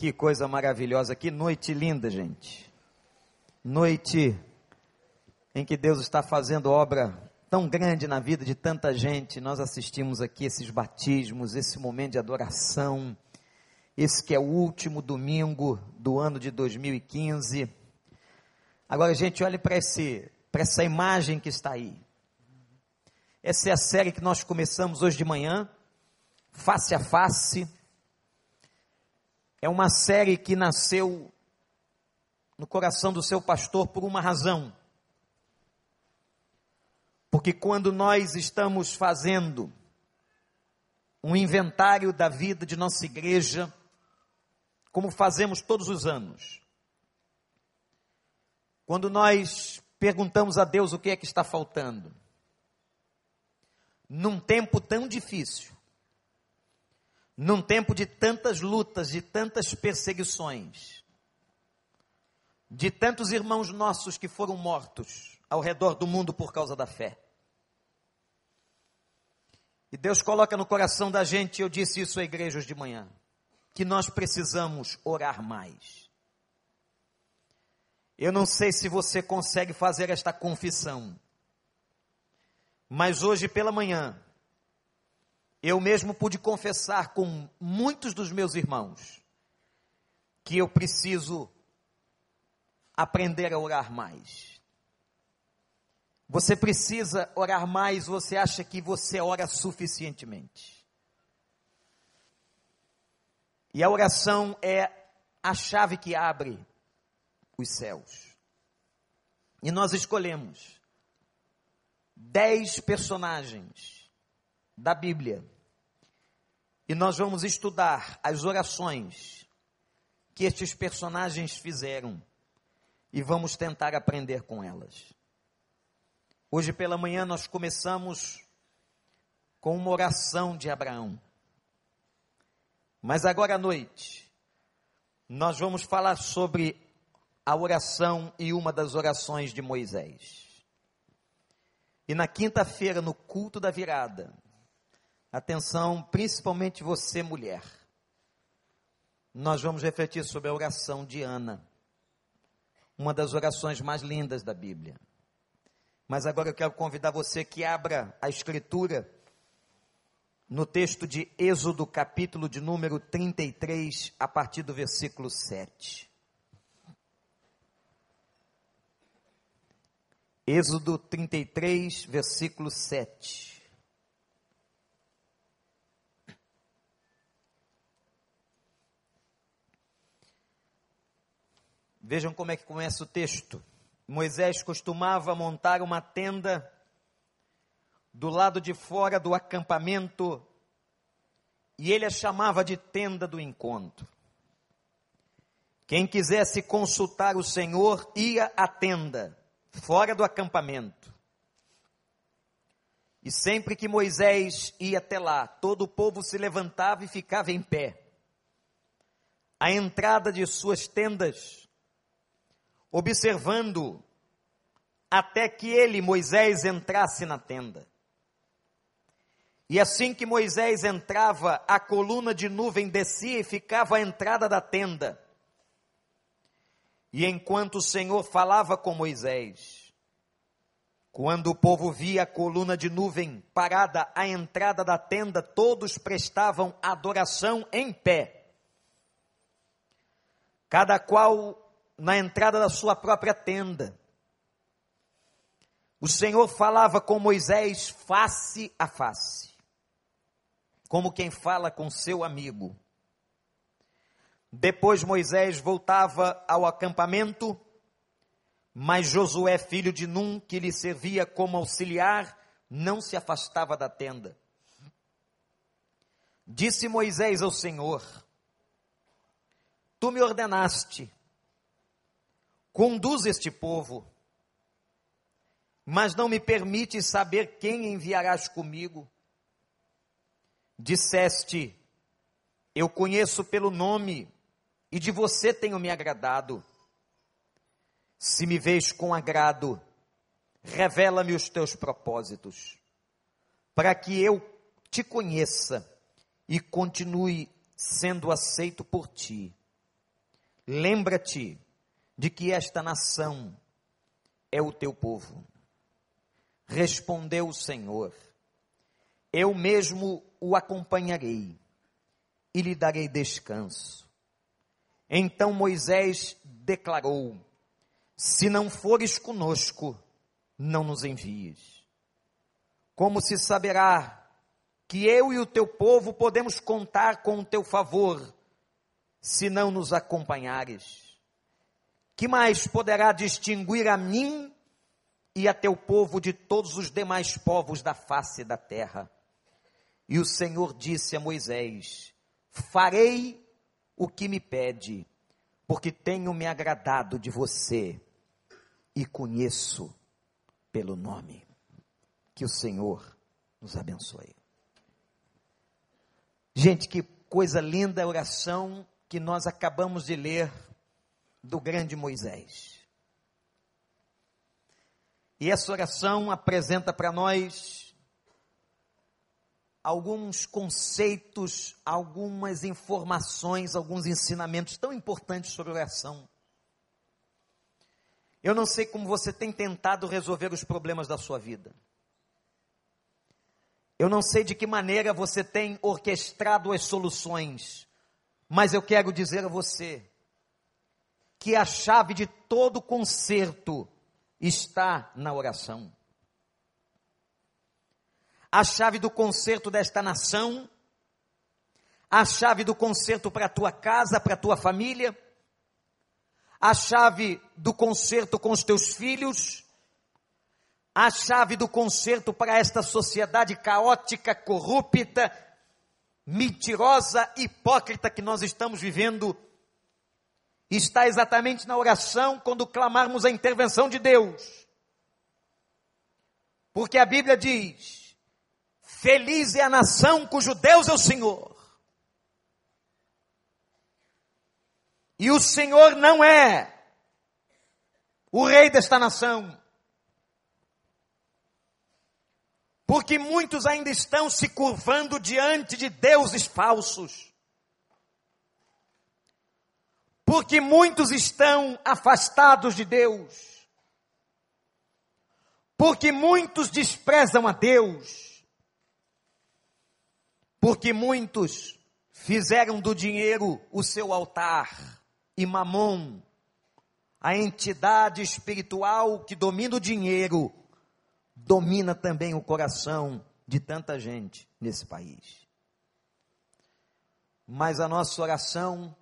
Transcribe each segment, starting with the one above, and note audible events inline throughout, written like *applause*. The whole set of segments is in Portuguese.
Que coisa maravilhosa, que noite linda, gente. Noite em que Deus está fazendo obra tão grande na vida de tanta gente. Nós assistimos aqui esses batismos, esse momento de adoração. Esse que é o último domingo do ano de 2015. Agora, gente, olhe para essa imagem que está aí. Essa é a série que nós começamos hoje de manhã, face a face é uma série que nasceu no coração do seu pastor por uma razão. Porque quando nós estamos fazendo um inventário da vida de nossa igreja, como fazemos todos os anos, quando nós perguntamos a Deus o que é que está faltando, num tempo tão difícil, num tempo de tantas lutas, de tantas perseguições, de tantos irmãos nossos que foram mortos ao redor do mundo por causa da fé. E Deus coloca no coração da gente, eu disse isso à igreja hoje de manhã, que nós precisamos orar mais. Eu não sei se você consegue fazer esta confissão, mas hoje pela manhã, eu mesmo pude confessar com muitos dos meus irmãos que eu preciso aprender a orar mais. Você precisa orar mais, você acha que você ora suficientemente. E a oração é a chave que abre os céus. E nós escolhemos dez personagens da Bíblia. E nós vamos estudar as orações que estes personagens fizeram e vamos tentar aprender com elas. Hoje pela manhã nós começamos com uma oração de Abraão. Mas agora à noite, nós vamos falar sobre a oração e uma das orações de Moisés. E na quinta-feira, no culto da virada, Atenção, principalmente você, mulher. Nós vamos refletir sobre a oração de Ana, uma das orações mais lindas da Bíblia. Mas agora eu quero convidar você que abra a Escritura no texto de Êxodo, capítulo de número 33, a partir do versículo 7. Êxodo 33, versículo 7. Vejam como é que começa o texto. Moisés costumava montar uma tenda do lado de fora do acampamento e ele a chamava de tenda do encontro. Quem quisesse consultar o Senhor ia à tenda, fora do acampamento. E sempre que Moisés ia até lá, todo o povo se levantava e ficava em pé. A entrada de suas tendas observando até que ele, Moisés, entrasse na tenda. E assim que Moisés entrava, a coluna de nuvem descia e ficava à entrada da tenda. E enquanto o Senhor falava com Moisés, quando o povo via a coluna de nuvem parada à entrada da tenda, todos prestavam adoração em pé. Cada qual na entrada da sua própria tenda. O Senhor falava com Moisés face a face, como quem fala com seu amigo. Depois Moisés voltava ao acampamento, mas Josué, filho de Num, que lhe servia como auxiliar, não se afastava da tenda. Disse Moisés ao Senhor: Tu me ordenaste conduz este povo, mas não me permite saber quem enviarás comigo. Disseste, eu conheço pelo nome, e de você tenho me agradado. Se me vês com agrado, revela-me os teus propósitos, para que eu te conheça e continue sendo aceito por ti. lembra-te de que esta nação é o teu povo. Respondeu o Senhor: Eu mesmo o acompanharei e lhe darei descanso. Então Moisés declarou: Se não fores conosco, não nos envies. Como se saberá que eu e o teu povo podemos contar com o teu favor, se não nos acompanhares? Que mais poderá distinguir a mim e a teu povo de todos os demais povos da face da terra? E o Senhor disse a Moisés: Farei o que me pede, porque tenho me agradado de você e conheço pelo nome. Que o Senhor nos abençoe. Gente, que coisa linda a oração que nós acabamos de ler do grande Moisés. E essa oração apresenta para nós alguns conceitos, algumas informações, alguns ensinamentos tão importantes sobre oração. Eu não sei como você tem tentado resolver os problemas da sua vida. Eu não sei de que maneira você tem orquestrado as soluções, mas eu quero dizer a você que a chave de todo conserto está na oração. A chave do conserto desta nação, a chave do conserto para a tua casa, para a tua família, a chave do conserto com os teus filhos, a chave do conserto para esta sociedade caótica, corrupta, mentirosa, hipócrita que nós estamos vivendo, está exatamente na oração quando clamarmos a intervenção de Deus. Porque a Bíblia diz: Feliz é a nação cujo Deus é o Senhor. E o Senhor não é o rei desta nação. Porque muitos ainda estão se curvando diante de deuses falsos. Porque muitos estão afastados de Deus. Porque muitos desprezam a Deus porque muitos fizeram do dinheiro o seu altar e Mamon, a entidade espiritual que domina o dinheiro, domina também o coração de tanta gente nesse país. Mas a nossa oração,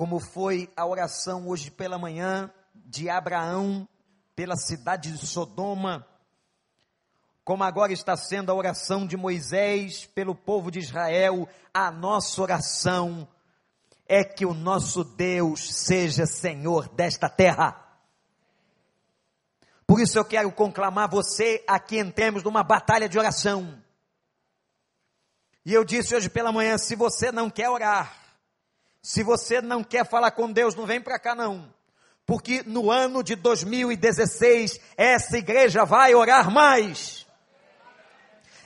como foi a oração hoje pela manhã de Abraão pela cidade de Sodoma, como agora está sendo a oração de Moisés pelo povo de Israel, a nossa oração é que o nosso Deus seja Senhor desta terra. Por isso eu quero conclamar você a que entremos numa batalha de oração. E eu disse hoje pela manhã: se você não quer orar, se você não quer falar com Deus, não vem para cá não. Porque no ano de 2016, essa igreja vai orar mais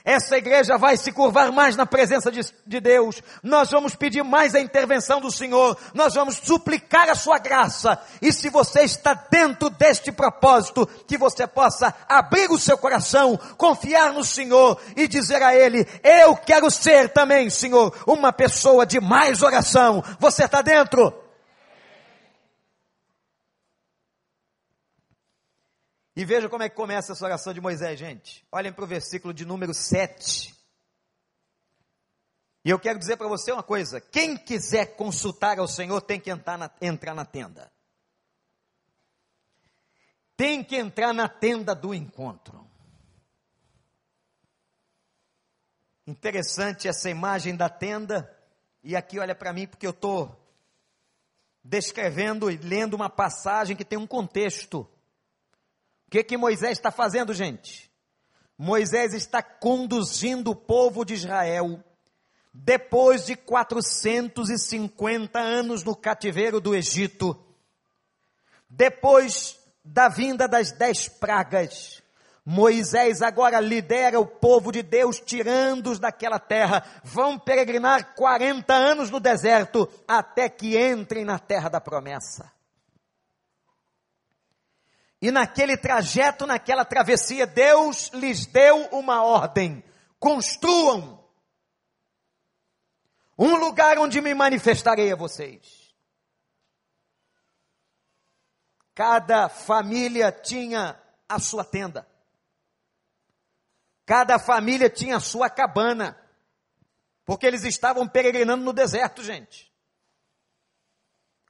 essa igreja vai se curvar mais na presença de, de, Deus. Nós vamos pedir mais a intervenção do Senhor. Nós vamos suplicar a sua graça. E se você está dentro deste propósito, que você possa abrir o seu coração, confiar no Senhor e dizer a Ele: Eu quero ser também, Senhor, uma pessoa de mais oração. Você está dentro? E veja como é que começa essa oração de Moisés, gente. Olhem para o versículo de número 7. E eu quero dizer para você uma coisa: quem quiser consultar ao Senhor tem que entrar na, entrar na tenda. Tem que entrar na tenda do encontro. Interessante essa imagem da tenda. E aqui olha para mim, porque eu estou descrevendo e lendo uma passagem que tem um contexto que, que Moisés está fazendo, gente? Moisés está conduzindo o povo de Israel, depois de 450 anos no cativeiro do Egito, depois da vinda das dez pragas, Moisés agora lidera o povo de Deus, tirando-os daquela terra. Vão peregrinar 40 anos no deserto, até que entrem na terra da promessa. E naquele trajeto, naquela travessia, Deus lhes deu uma ordem: construam um lugar onde me manifestarei a vocês. Cada família tinha a sua tenda. Cada família tinha a sua cabana. Porque eles estavam peregrinando no deserto, gente.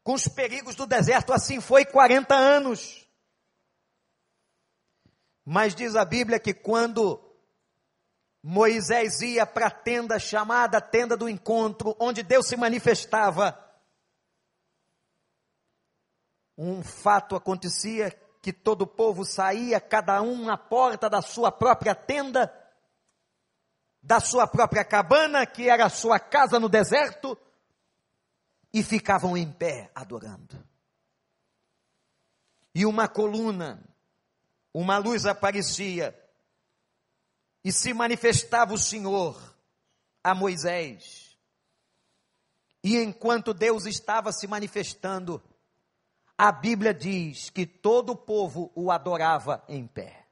Com os perigos do deserto, assim foi 40 anos. Mas diz a Bíblia que quando Moisés ia para a tenda chamada tenda do encontro, onde Deus se manifestava, um fato acontecia que todo o povo saía, cada um à porta da sua própria tenda, da sua própria cabana, que era a sua casa no deserto, e ficavam em pé adorando. E uma coluna, uma luz aparecia, e se manifestava o Senhor a Moisés. E enquanto Deus estava se manifestando, a Bíblia diz que todo o povo o adorava em pé.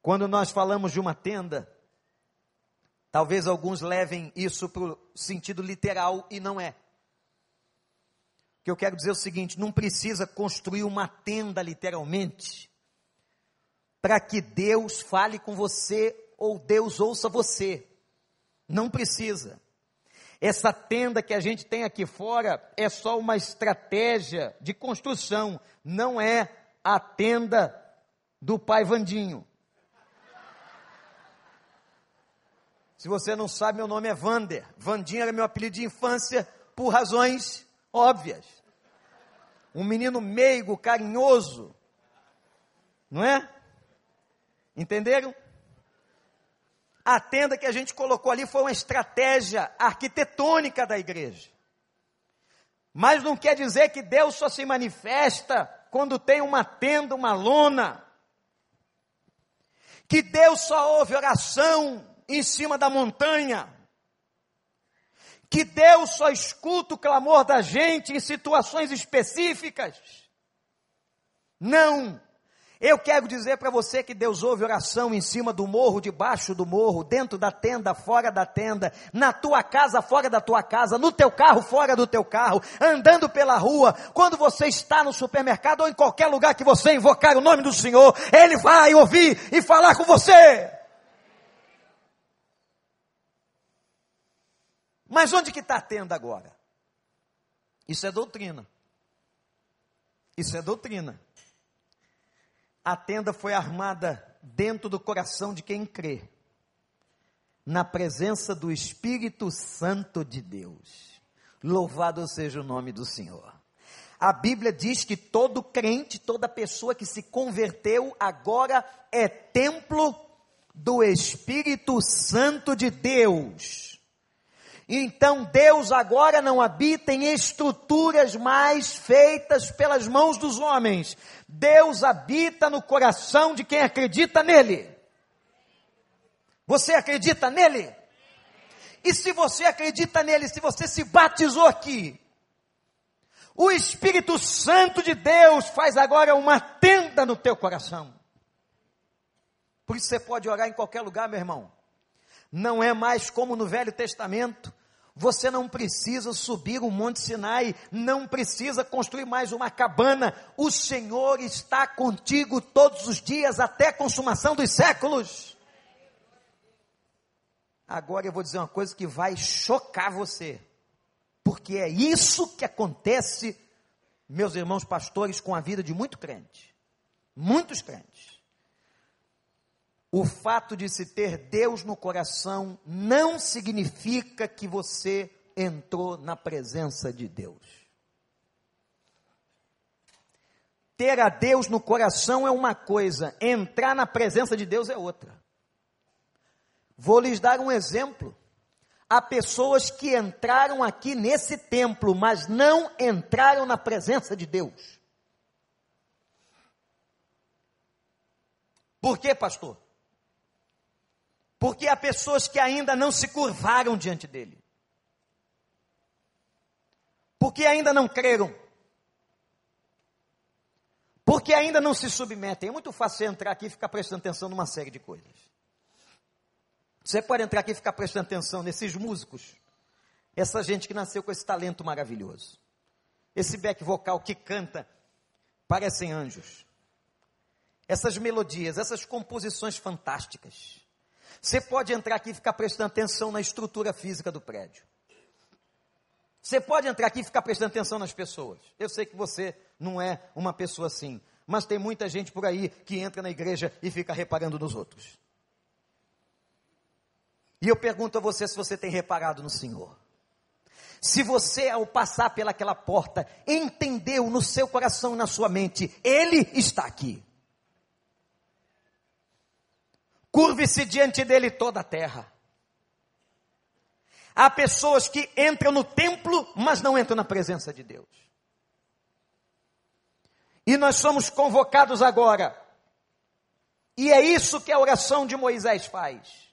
Quando nós falamos de uma tenda, talvez alguns levem isso para o sentido literal e não é. Que eu quero dizer o seguinte: não precisa construir uma tenda literalmente para que Deus fale com você ou Deus ouça você. Não precisa. Essa tenda que a gente tem aqui fora é só uma estratégia de construção, não é a tenda do pai Vandinho. Se você não sabe, meu nome é Vander. Vandinho era meu apelido de infância por razões óbvias. Um menino meigo, carinhoso, não é? Entenderam? A tenda que a gente colocou ali foi uma estratégia arquitetônica da igreja. Mas não quer dizer que Deus só se manifesta quando tem uma tenda, uma lona. Que Deus só ouve oração em cima da montanha. Que Deus só escuta o clamor da gente em situações específicas. Não. Eu quero dizer para você que Deus ouve oração em cima do morro, debaixo do morro, dentro da tenda, fora da tenda, na tua casa, fora da tua casa, no teu carro, fora do teu carro, andando pela rua, quando você está no supermercado ou em qualquer lugar que você invocar o nome do Senhor, Ele vai ouvir e falar com você. Mas onde que está a tenda agora? Isso é doutrina. Isso é doutrina a tenda foi armada dentro do coração de quem crê, na presença do Espírito Santo de Deus. Louvado seja o nome do Senhor. A Bíblia diz que todo crente, toda pessoa que se converteu, agora é templo do Espírito Santo de Deus. Então Deus agora não habita em estruturas mais feitas pelas mãos dos homens. Deus habita no coração de quem acredita nele. Você acredita nele? E se você acredita nele, se você se batizou aqui, o Espírito Santo de Deus faz agora uma tenda no teu coração. Por isso você pode orar em qualquer lugar, meu irmão. Não é mais como no Velho Testamento. Você não precisa subir o Monte Sinai, não precisa construir mais uma cabana. O Senhor está contigo todos os dias até a consumação dos séculos. Agora eu vou dizer uma coisa que vai chocar você, porque é isso que acontece, meus irmãos pastores, com a vida de muito crente. Muitos crentes o fato de se ter Deus no coração não significa que você entrou na presença de Deus. Ter a Deus no coração é uma coisa, entrar na presença de Deus é outra. Vou lhes dar um exemplo. Há pessoas que entraram aqui nesse templo, mas não entraram na presença de Deus. Por quê, pastor? Porque há pessoas que ainda não se curvaram diante dele. Porque ainda não creram. Porque ainda não se submetem. É muito fácil entrar aqui e ficar prestando atenção numa série de coisas. Você pode entrar aqui e ficar prestando atenção nesses músicos. Essa gente que nasceu com esse talento maravilhoso. Esse back vocal que canta, parecem anjos. Essas melodias, essas composições fantásticas. Você pode entrar aqui e ficar prestando atenção na estrutura física do prédio. Você pode entrar aqui e ficar prestando atenção nas pessoas. Eu sei que você não é uma pessoa assim, mas tem muita gente por aí que entra na igreja e fica reparando nos outros. E eu pergunto a você se você tem reparado no Senhor. Se você, ao passar pelaquela porta, entendeu no seu coração e na sua mente, Ele está aqui. Curve-se diante dele toda a terra. Há pessoas que entram no templo, mas não entram na presença de Deus. E nós somos convocados agora. E é isso que a oração de Moisés faz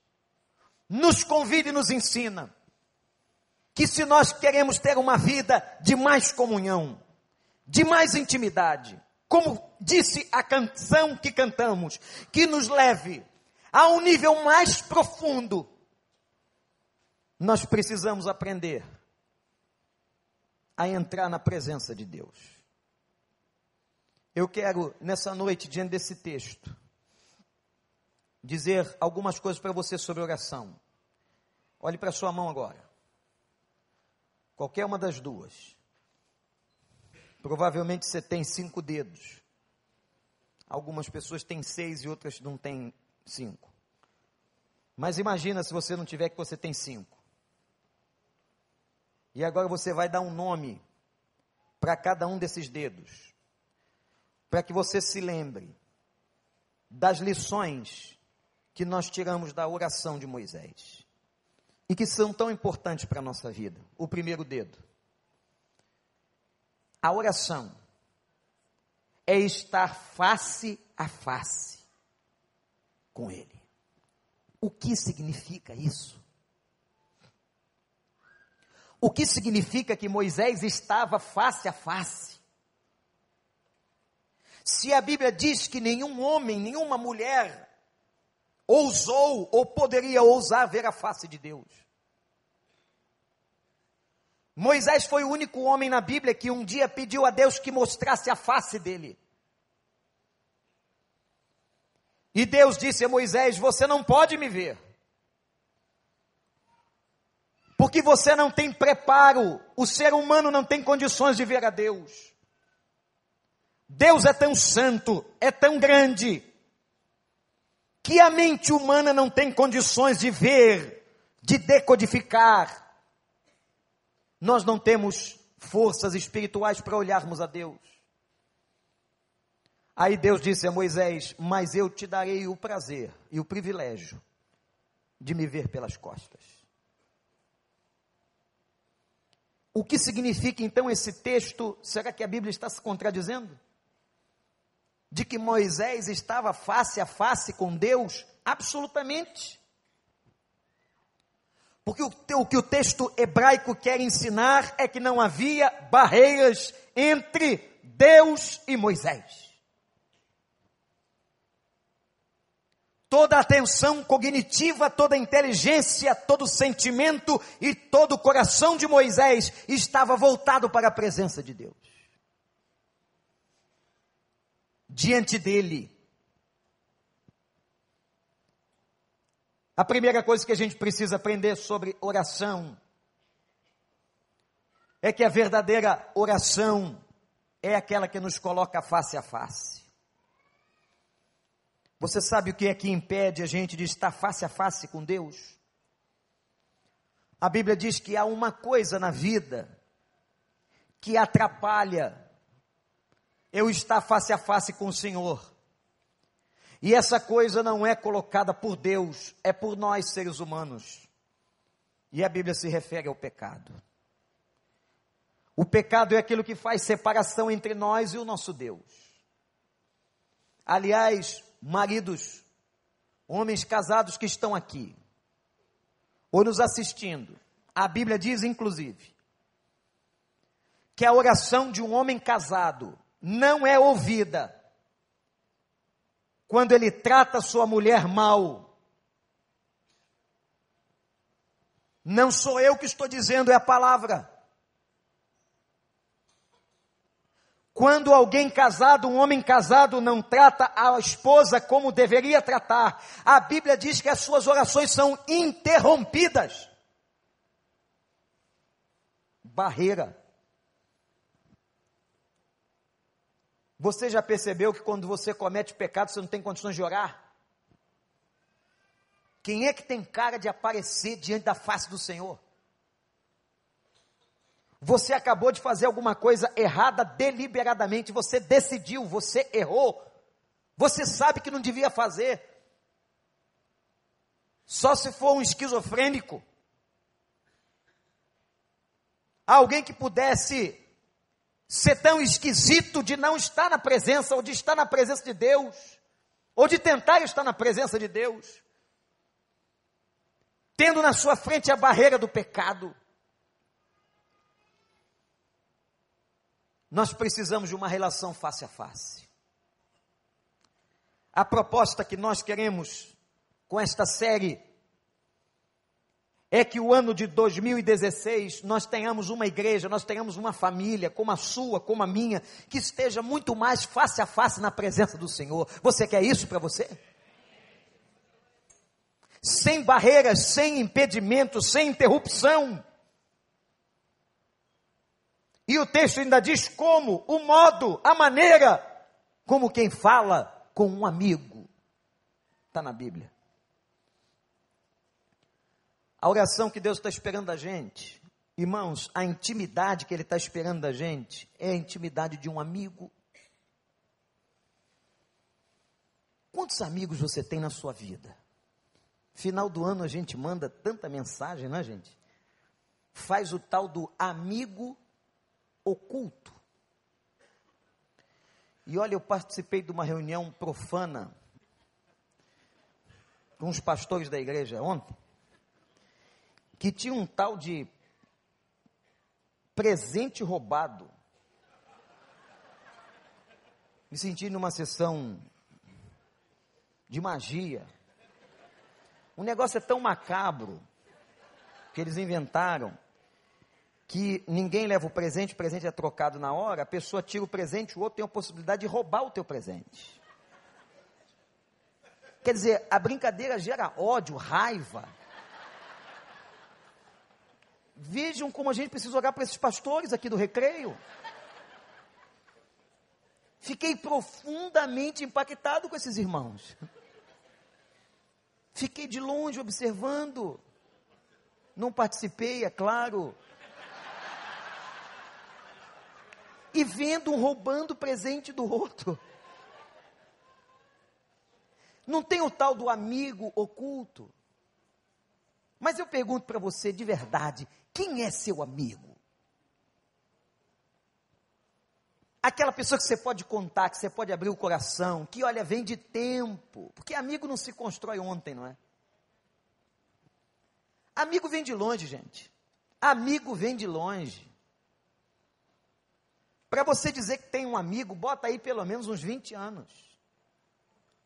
nos convida e nos ensina que se nós queremos ter uma vida de mais comunhão, de mais intimidade, como disse a canção que cantamos, que nos leve a um nível mais profundo, nós precisamos aprender a entrar na presença de Deus. Eu quero, nessa noite, diante desse texto, dizer algumas coisas para você sobre oração. Olhe para sua mão agora. Qualquer uma das duas. Provavelmente você tem cinco dedos. Algumas pessoas têm seis e outras não têm cinco. Mas imagina se você não tiver que você tem cinco. E agora você vai dar um nome para cada um desses dedos. Para que você se lembre das lições que nós tiramos da oração de Moisés e que são tão importantes para a nossa vida. O primeiro dedo. A oração é estar face a face com Ele. O que significa isso? O que significa que Moisés estava face a face? Se a Bíblia diz que nenhum homem, nenhuma mulher ousou ou poderia ousar ver a face de Deus. Moisés foi o único homem na Bíblia que um dia pediu a Deus que mostrasse a face dele. E Deus disse a Moisés: Você não pode me ver, porque você não tem preparo, o ser humano não tem condições de ver a Deus. Deus é tão santo, é tão grande, que a mente humana não tem condições de ver, de decodificar. Nós não temos forças espirituais para olharmos a Deus. Aí Deus disse a Moisés: Mas eu te darei o prazer e o privilégio de me ver pelas costas. O que significa então esse texto? Será que a Bíblia está se contradizendo? de que Moisés estava face a face com Deus? Absolutamente. Porque o, o, que o texto hebraico quer ensinar é que não havia barreiras entre Deus e Moisés. Toda a atenção cognitiva, toda a inteligência, todo o sentimento e todo o coração de Moisés estava voltado para a presença de Deus diante dele. A primeira coisa que a gente precisa aprender sobre oração é que a verdadeira oração é aquela que nos coloca face a face. Você sabe o que é que impede a gente de estar face a face com Deus? A Bíblia diz que há uma coisa na vida que atrapalha eu estar face a face com o Senhor. E essa coisa não é colocada por Deus, é por nós seres humanos. E a Bíblia se refere ao pecado. O pecado é aquilo que faz separação entre nós e o nosso Deus. Aliás, maridos, homens casados que estão aqui, ou nos assistindo, a Bíblia diz, inclusive, que a oração de um homem casado não é ouvida quando ele trata sua mulher mal. Não sou eu que estou dizendo, é a palavra. Quando alguém casado, um homem casado, não trata a esposa como deveria tratar, a Bíblia diz que as suas orações são interrompidas. Barreira. Você já percebeu que quando você comete pecado, você não tem condições de orar? Quem é que tem cara de aparecer diante da face do Senhor? Você acabou de fazer alguma coisa errada deliberadamente, você decidiu, você errou. Você sabe que não devia fazer. Só se for um esquizofrênico. Alguém que pudesse ser tão esquisito de não estar na presença, ou de estar na presença de Deus, ou de tentar estar na presença de Deus, tendo na sua frente a barreira do pecado. Nós precisamos de uma relação face a face. A proposta que nós queremos com esta série é que o ano de 2016 nós tenhamos uma igreja, nós tenhamos uma família, como a sua, como a minha, que esteja muito mais face a face na presença do Senhor. Você quer isso para você? Sem barreiras, sem impedimentos, sem interrupção. E o texto ainda diz como, o modo, a maneira, como quem fala com um amigo. Está na Bíblia. A oração que Deus está esperando da gente, irmãos, a intimidade que Ele está esperando da gente é a intimidade de um amigo. Quantos amigos você tem na sua vida? Final do ano a gente manda tanta mensagem, não é, gente? Faz o tal do amigo oculto. E olha, eu participei de uma reunião profana com os pastores da igreja ontem, que tinha um tal de presente roubado. Me senti numa sessão de magia. O negócio é tão macabro que eles inventaram que ninguém leva o presente, o presente é trocado na hora, a pessoa tira o presente, o outro tem a possibilidade de roubar o teu presente. Quer dizer, a brincadeira gera ódio, raiva. Vejam como a gente precisa olhar para esses pastores aqui do recreio. Fiquei profundamente impactado com esses irmãos. Fiquei de longe observando. Não participei, é claro. E vendo um roubando presente do outro. Não tem o tal do amigo oculto. Mas eu pergunto para você de verdade: quem é seu amigo? Aquela pessoa que você pode contar, que você pode abrir o coração, que olha, vem de tempo. Porque amigo não se constrói ontem, não é? Amigo vem de longe, gente. Amigo vem de longe. Para você dizer que tem um amigo, bota aí pelo menos uns 20 anos.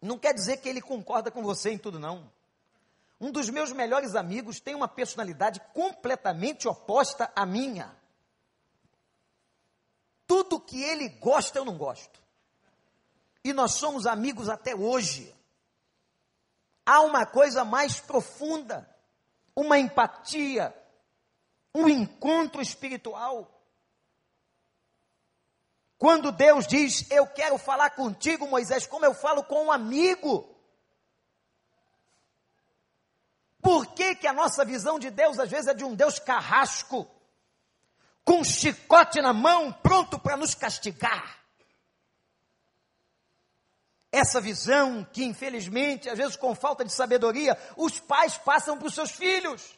Não quer dizer que ele concorda com você em tudo, não. Um dos meus melhores amigos tem uma personalidade completamente oposta à minha. Tudo que ele gosta, eu não gosto. E nós somos amigos até hoje. Há uma coisa mais profunda, uma empatia, um encontro espiritual. Quando Deus diz, eu quero falar contigo, Moisés, como eu falo com um amigo. Por que, que a nossa visão de Deus às vezes é de um Deus carrasco, com um chicote na mão, pronto para nos castigar? Essa visão que, infelizmente, às vezes com falta de sabedoria, os pais passam para os seus filhos.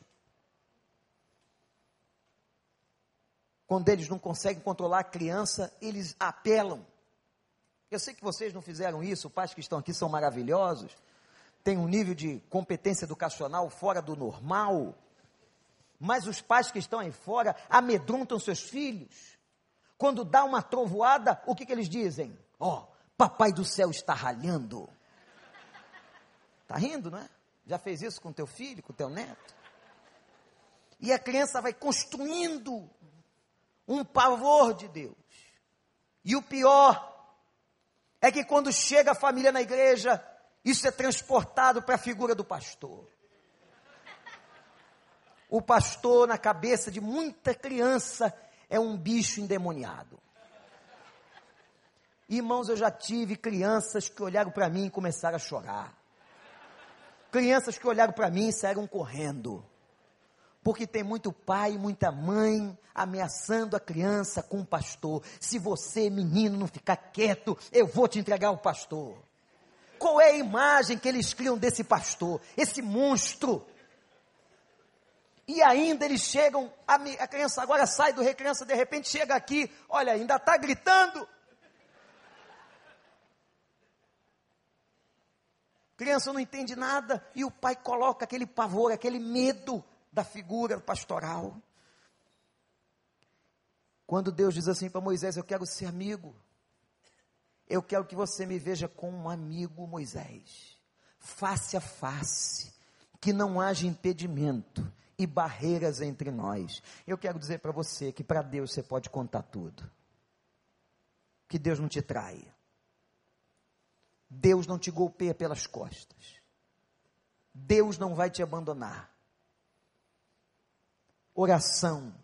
Quando eles não conseguem controlar a criança, eles apelam. Eu sei que vocês não fizeram isso, pais que estão aqui são maravilhosos, têm um nível de competência educacional fora do normal, mas os pais que estão aí fora amedrontam seus filhos. Quando dá uma trovoada, o que, que eles dizem? Ó, oh, papai do céu está ralhando. Está rindo, não é? Já fez isso com teu filho, com teu neto? E a criança vai construindo um pavor de Deus. E o pior é que quando chega a família na igreja, isso é transportado para a figura do pastor. O pastor, na cabeça de muita criança, é um bicho endemoniado. Irmãos, eu já tive crianças que olharam para mim e começaram a chorar. Crianças que olharam para mim e saíram correndo porque tem muito pai e muita mãe ameaçando a criança com o pastor. Se você, menino, não ficar quieto, eu vou te entregar o pastor. Qual é a imagem que eles criam desse pastor? Esse monstro. E ainda eles chegam, a, a criança agora sai do recriança, de repente chega aqui, olha, ainda está gritando. Criança não entende nada e o pai coloca aquele pavor, aquele medo da figura pastoral. Quando Deus diz assim para Moisés: Eu quero ser amigo, eu quero que você me veja como um amigo, Moisés, face a face, que não haja impedimento e barreiras entre nós. Eu quero dizer para você que para Deus você pode contar tudo, que Deus não te traia, Deus não te golpeia pelas costas, Deus não vai te abandonar. Oração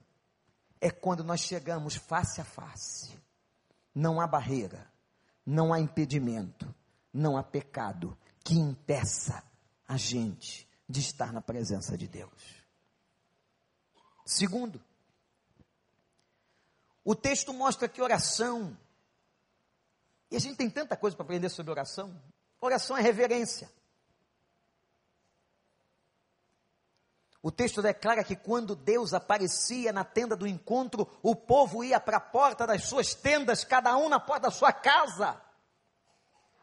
é quando nós chegamos face a face. Não há barreira, não há impedimento, não há pecado que impeça a gente de estar na presença de Deus. Segundo, o texto mostra que oração, e a gente tem tanta coisa para aprender sobre oração. Oração é reverência. O texto declara que quando Deus aparecia na tenda do encontro, o povo ia para a porta das suas tendas, cada um na porta da sua casa.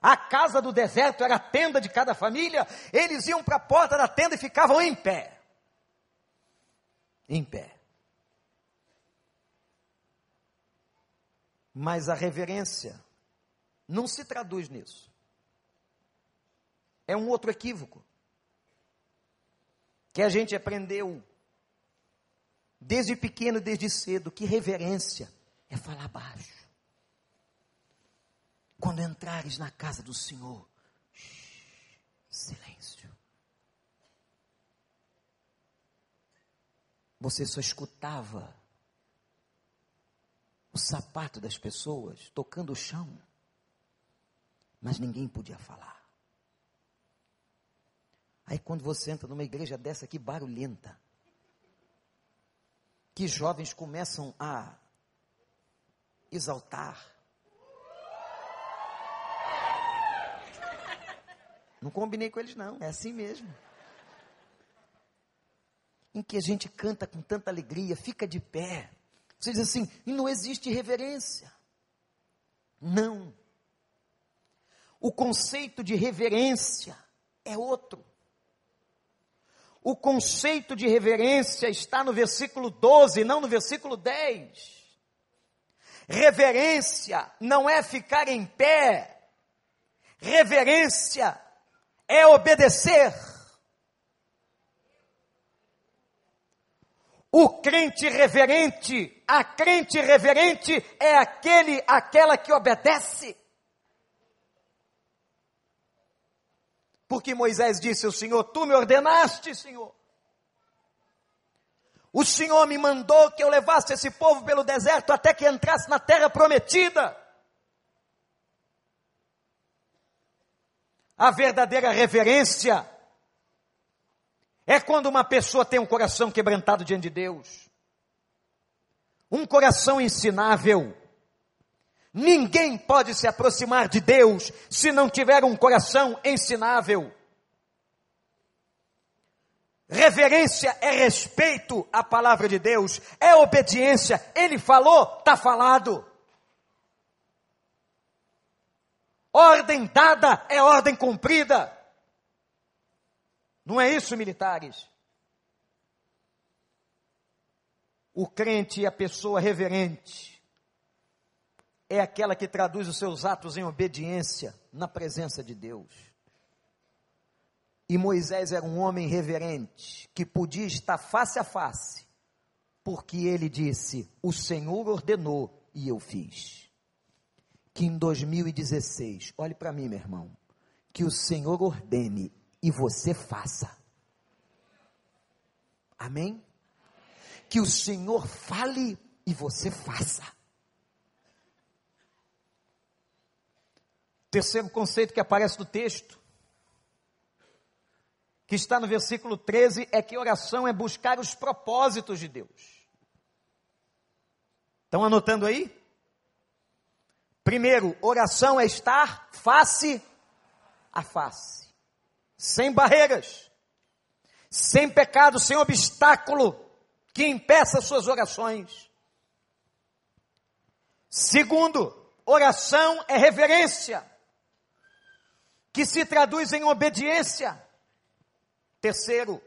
A casa do deserto era a tenda de cada família, eles iam para a porta da tenda e ficavam em pé. Em pé. Mas a reverência não se traduz nisso. É um outro equívoco que a gente aprendeu desde pequeno, desde cedo, que reverência é falar baixo. Quando entrares na casa do Senhor, shh, silêncio. Você só escutava o sapato das pessoas tocando o chão, mas ninguém podia falar. Aí quando você entra numa igreja dessa aqui barulhenta, que jovens começam a exaltar. Não combinei com eles não, é assim mesmo. Em que a gente canta com tanta alegria, fica de pé. Você diz assim, e não existe reverência. Não. O conceito de reverência é outro. O conceito de reverência está no versículo 12, não no versículo 10. Reverência não é ficar em pé, reverência é obedecer. O crente reverente, a crente reverente é aquele, aquela que obedece. Porque Moisés disse ao Senhor: Tu me ordenaste, Senhor. O Senhor me mandou que eu levasse esse povo pelo deserto até que entrasse na terra prometida. A verdadeira reverência é quando uma pessoa tem um coração quebrantado diante de Deus, um coração ensinável, Ninguém pode se aproximar de Deus se não tiver um coração ensinável. Reverência é respeito à palavra de Deus, é obediência. Ele falou, está falado. Ordem dada é ordem cumprida. Não é isso, militares? O crente e a pessoa reverente é aquela que traduz os seus atos em obediência na presença de Deus. E Moisés era um homem reverente, que podia estar face a face, porque ele disse: O Senhor ordenou e eu fiz. Que em 2016, olhe para mim, meu irmão, que o Senhor ordene e você faça. Amém? Que o Senhor fale e você faça. Terceiro conceito que aparece no texto, que está no versículo 13, é que oração é buscar os propósitos de Deus. Estão anotando aí? Primeiro, oração é estar face a face sem barreiras, sem pecado, sem obstáculo que impeça suas orações. Segundo, oração é reverência, que se traduz em obediência. Terceiro,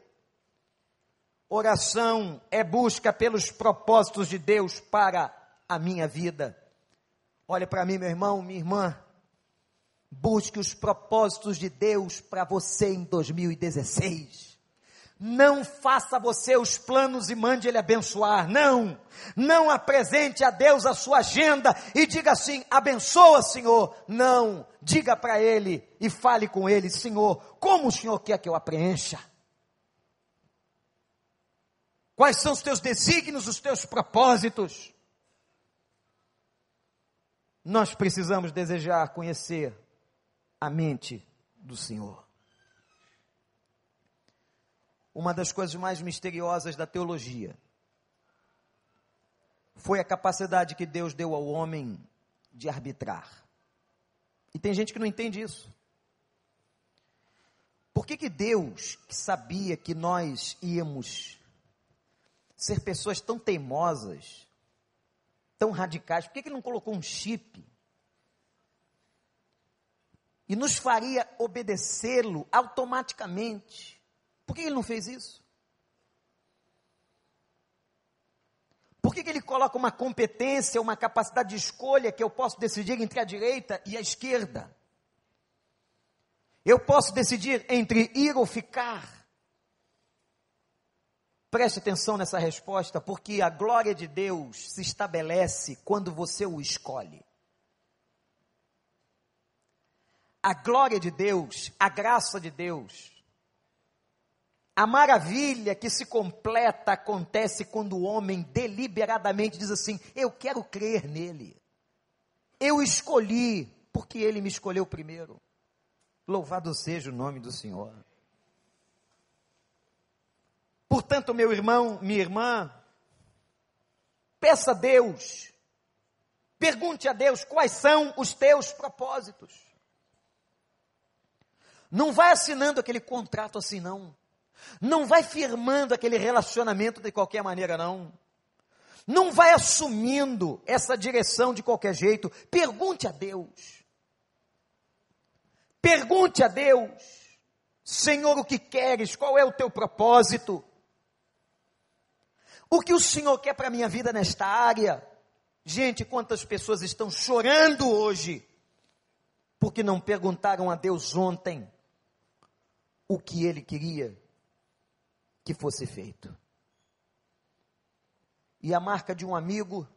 oração é busca pelos propósitos de Deus para a minha vida. Olha para mim, meu irmão, minha irmã. Busque os propósitos de Deus para você em 2016. Não faça você os planos e mande Ele abençoar. Não. Não apresente a Deus a sua agenda e diga assim: abençoa, Senhor. Não. Diga para Ele e fale com Ele: Senhor, como o Senhor quer que eu preencha? Quais são os teus desígnios, os teus propósitos? Nós precisamos desejar conhecer a mente do Senhor. Uma das coisas mais misteriosas da teologia foi a capacidade que Deus deu ao homem de arbitrar. E tem gente que não entende isso. Por que, que Deus, que sabia que nós íamos ser pessoas tão teimosas, tão radicais, por que, que ele não colocou um chip e nos faria obedecê-lo automaticamente. Por que ele não fez isso? Por que, que ele coloca uma competência, uma capacidade de escolha que eu posso decidir entre a direita e a esquerda? Eu posso decidir entre ir ou ficar. Preste atenção nessa resposta, porque a glória de Deus se estabelece quando você o escolhe. a glória de Deus, a graça de Deus, a maravilha que se completa acontece quando o homem deliberadamente diz assim: Eu quero crer nele. Eu escolhi, porque ele me escolheu primeiro. Louvado seja o nome do Senhor. Portanto, meu irmão, minha irmã, peça a Deus, pergunte a Deus quais são os teus propósitos. Não vai assinando aquele contrato assim, não. Não vai firmando aquele relacionamento de qualquer maneira, não. Não vai assumindo essa direção de qualquer jeito. Pergunte a Deus. Pergunte a Deus. Senhor, o que queres? Qual é o teu propósito? O que o Senhor quer para a minha vida nesta área? Gente, quantas pessoas estão chorando hoje porque não perguntaram a Deus ontem o que ele queria que fosse feito. E a marca de um amigo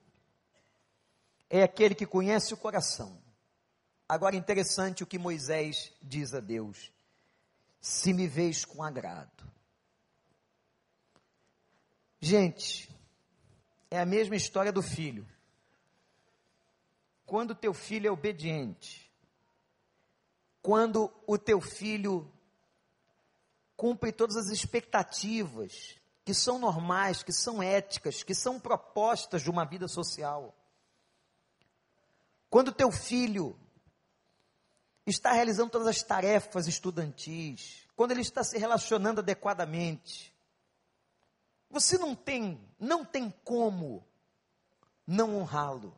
é aquele que conhece o coração. Agora, interessante o que Moisés diz a Deus: se me vês com agrado. Gente, é a mesma história do filho. Quando teu filho é obediente, quando o teu filho cumpre todas as expectativas que são normais, que são éticas, que são propostas de uma vida social. Quando teu filho está realizando todas as tarefas estudantis, quando ele está se relacionando adequadamente, você não tem, não tem como não honrá-lo.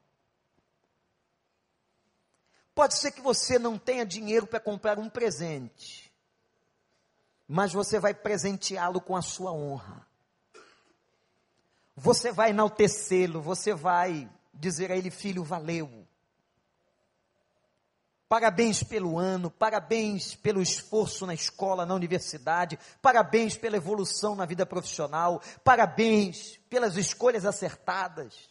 Pode ser que você não tenha dinheiro para comprar um presente, mas você vai presenteá-lo com a sua honra. Você vai enaltecê-lo, você vai dizer a ele, filho, valeu. Parabéns pelo ano, parabéns pelo esforço na escola, na universidade, parabéns pela evolução na vida profissional, parabéns pelas escolhas acertadas.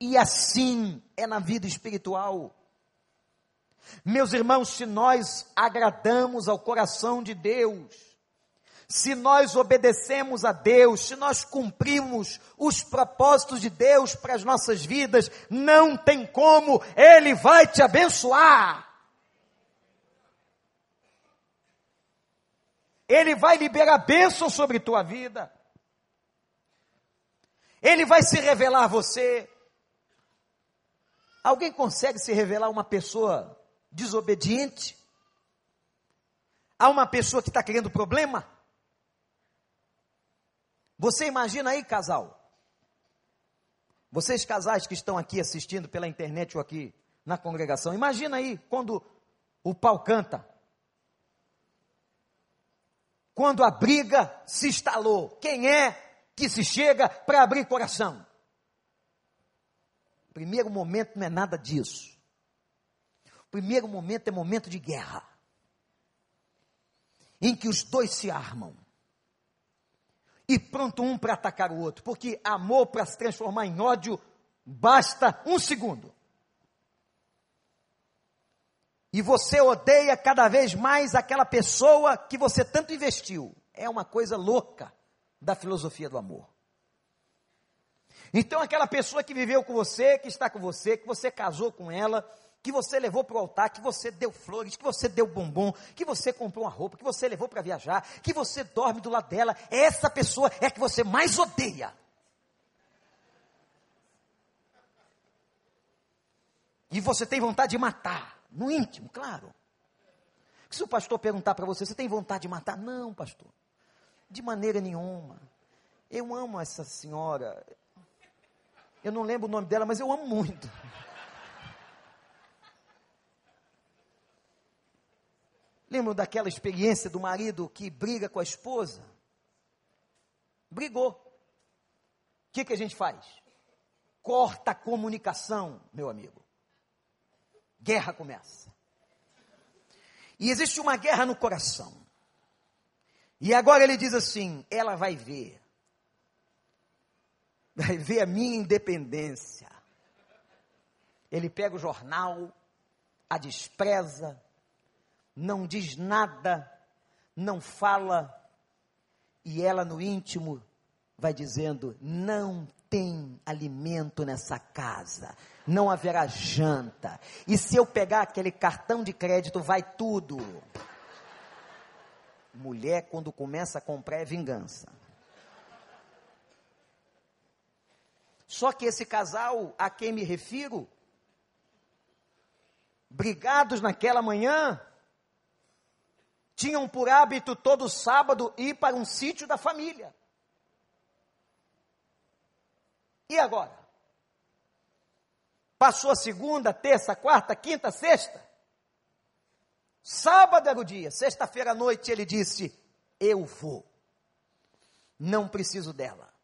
E assim é na vida espiritual. Meus irmãos, se nós agradamos ao coração de Deus, se nós obedecemos a Deus, se nós cumprimos os propósitos de Deus para as nossas vidas, não tem como, Ele vai te abençoar. Ele vai liberar bênção sobre tua vida. Ele vai se revelar a você. Alguém consegue se revelar uma pessoa desobediente? A uma pessoa que está querendo problema? Você imagina aí, casal? Vocês casais que estão aqui assistindo pela internet ou aqui na congregação, imagina aí quando o pau canta. Quando a briga se instalou, quem é que se chega para abrir coração? Primeiro momento não é nada disso. O primeiro momento é momento de guerra. Em que os dois se armam. E pronto um para atacar o outro. Porque amor para se transformar em ódio basta um segundo. E você odeia cada vez mais aquela pessoa que você tanto investiu. É uma coisa louca da filosofia do amor. Então, aquela pessoa que viveu com você, que está com você, que você casou com ela, que você levou para o altar, que você deu flores, que você deu bombom, que você comprou uma roupa, que você levou para viajar, que você dorme do lado dela, essa pessoa é que você mais odeia. E você tem vontade de matar, no íntimo, claro. Se o pastor perguntar para você, você tem vontade de matar? Não, pastor, de maneira nenhuma. Eu amo essa senhora, eu não lembro o nome dela, mas eu amo muito. Lembro daquela experiência do marido que briga com a esposa? Brigou. O que, que a gente faz? Corta a comunicação, meu amigo. Guerra começa. E existe uma guerra no coração. E agora ele diz assim: ela vai ver vai ver a minha independência. Ele pega o jornal, a despreza, não diz nada, não fala, e ela no íntimo vai dizendo: não tem alimento nessa casa, não haverá janta, e se eu pegar aquele cartão de crédito, vai tudo. Mulher, quando começa a comprar, é vingança. Só que esse casal a quem me refiro, brigados naquela manhã, tinham por hábito todo sábado ir para um sítio da família. E agora? Passou a segunda, terça, quarta, quinta, sexta. Sábado era o dia, sexta-feira à noite ele disse: Eu vou, não preciso dela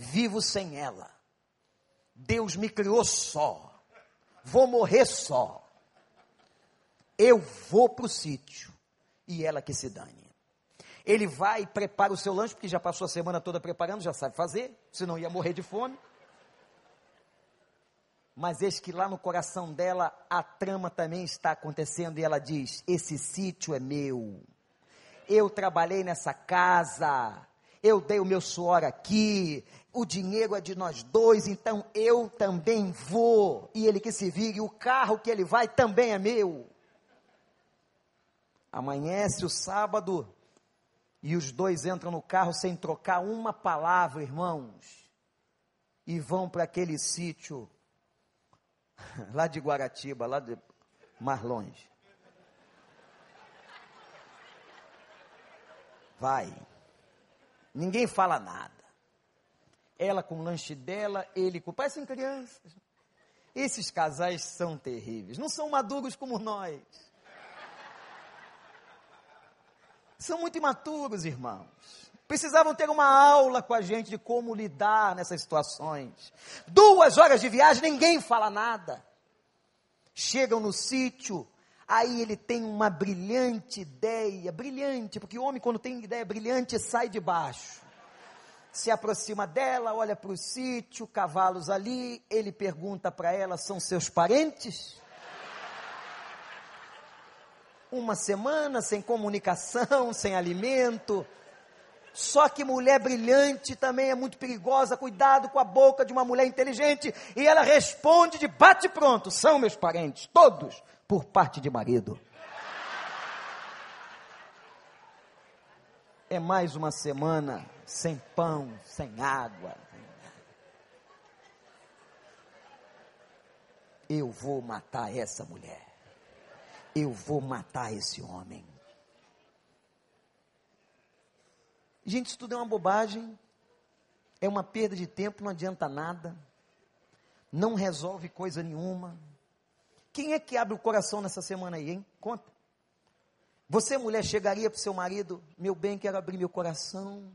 vivo sem ela. Deus me criou só. Vou morrer só. Eu vou para o sítio. E ela que se dane. Ele vai e prepara o seu lanche, porque já passou a semana toda preparando, já sabe fazer, senão ia morrer de fome. Mas eis que lá no coração dela a trama também está acontecendo e ela diz: Esse sítio é meu. Eu trabalhei nessa casa, eu dei o meu suor aqui, o dinheiro é de nós dois, então eu também vou. E ele que se vire, o carro que ele vai também é meu. Amanhece o sábado e os dois entram no carro sem trocar uma palavra, irmãos, e vão para aquele sítio *laughs* lá de Guaratiba, lá de mais longe. Vai. Ninguém fala nada. Ela com o lanche dela, ele com. Parecem crianças. Esses casais são terríveis, não são maduros como nós. São muito imaturos, irmãos. Precisavam ter uma aula com a gente de como lidar nessas situações. Duas horas de viagem, ninguém fala nada. Chegam no sítio, aí ele tem uma brilhante ideia, brilhante, porque o homem, quando tem ideia brilhante, sai de baixo. Se aproxima dela, olha para o sítio, cavalos ali, ele pergunta para ela: são seus parentes? Uma semana sem comunicação, *laughs* sem alimento. Só que mulher brilhante também é muito perigosa. Cuidado com a boca de uma mulher inteligente. E ela responde de bate pronto: são meus parentes, todos por parte de marido. É mais uma semana sem pão, sem água. Eu vou matar essa mulher. Eu vou matar esse homem. Gente, isso tudo é uma bobagem. É uma perda de tempo, não adianta nada. Não resolve coisa nenhuma quem é que abre o coração nessa semana aí, hein? Conta. Você, mulher, chegaria para o seu marido, meu bem, quero abrir meu coração.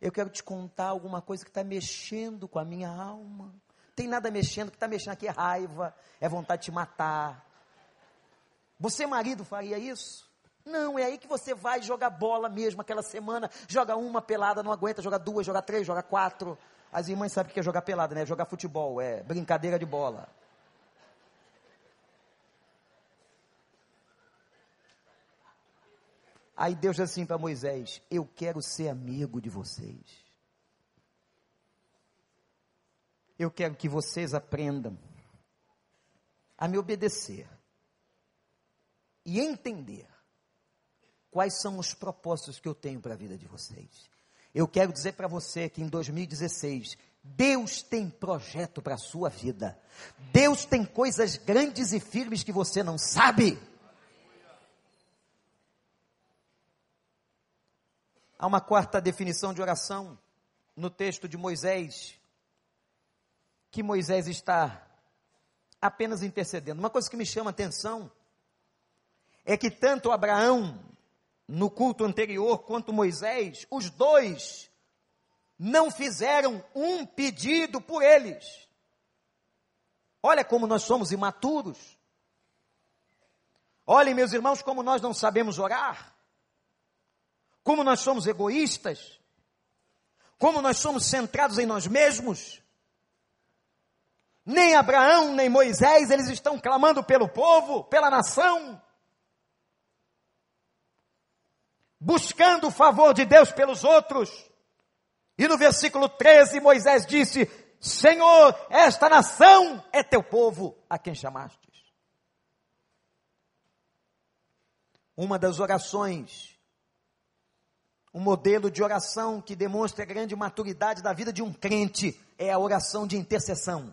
Eu quero te contar alguma coisa que está mexendo com a minha alma. Tem nada mexendo, que está mexendo aqui é raiva, é vontade de te matar. Você, marido, faria isso? Não, é aí que você vai jogar bola mesmo aquela semana. Joga uma pelada, não aguenta, joga duas, joga três, joga quatro. As irmãs sabem o que é jogar pelada, né? Jogar futebol, é brincadeira de bola. Aí Deus diz assim para Moisés: Eu quero ser amigo de vocês. Eu quero que vocês aprendam a me obedecer e entender quais são os propósitos que eu tenho para a vida de vocês. Eu quero dizer para você que em 2016 Deus tem projeto para a sua vida. Deus tem coisas grandes e firmes que você não sabe. Há uma quarta definição de oração no texto de Moisés, que Moisés está apenas intercedendo. Uma coisa que me chama a atenção é que tanto Abraão, no culto anterior, quanto Moisés, os dois não fizeram um pedido por eles. Olha como nós somos imaturos. Olhem, meus irmãos, como nós não sabemos orar como nós somos egoístas, como nós somos centrados em nós mesmos. Nem Abraão, nem Moisés, eles estão clamando pelo povo, pela nação, buscando o favor de Deus pelos outros. E no versículo 13, Moisés disse: Senhor, esta nação é teu povo a quem chamastes. Uma das orações um modelo de oração que demonstra a grande maturidade da vida de um crente é a oração de intercessão.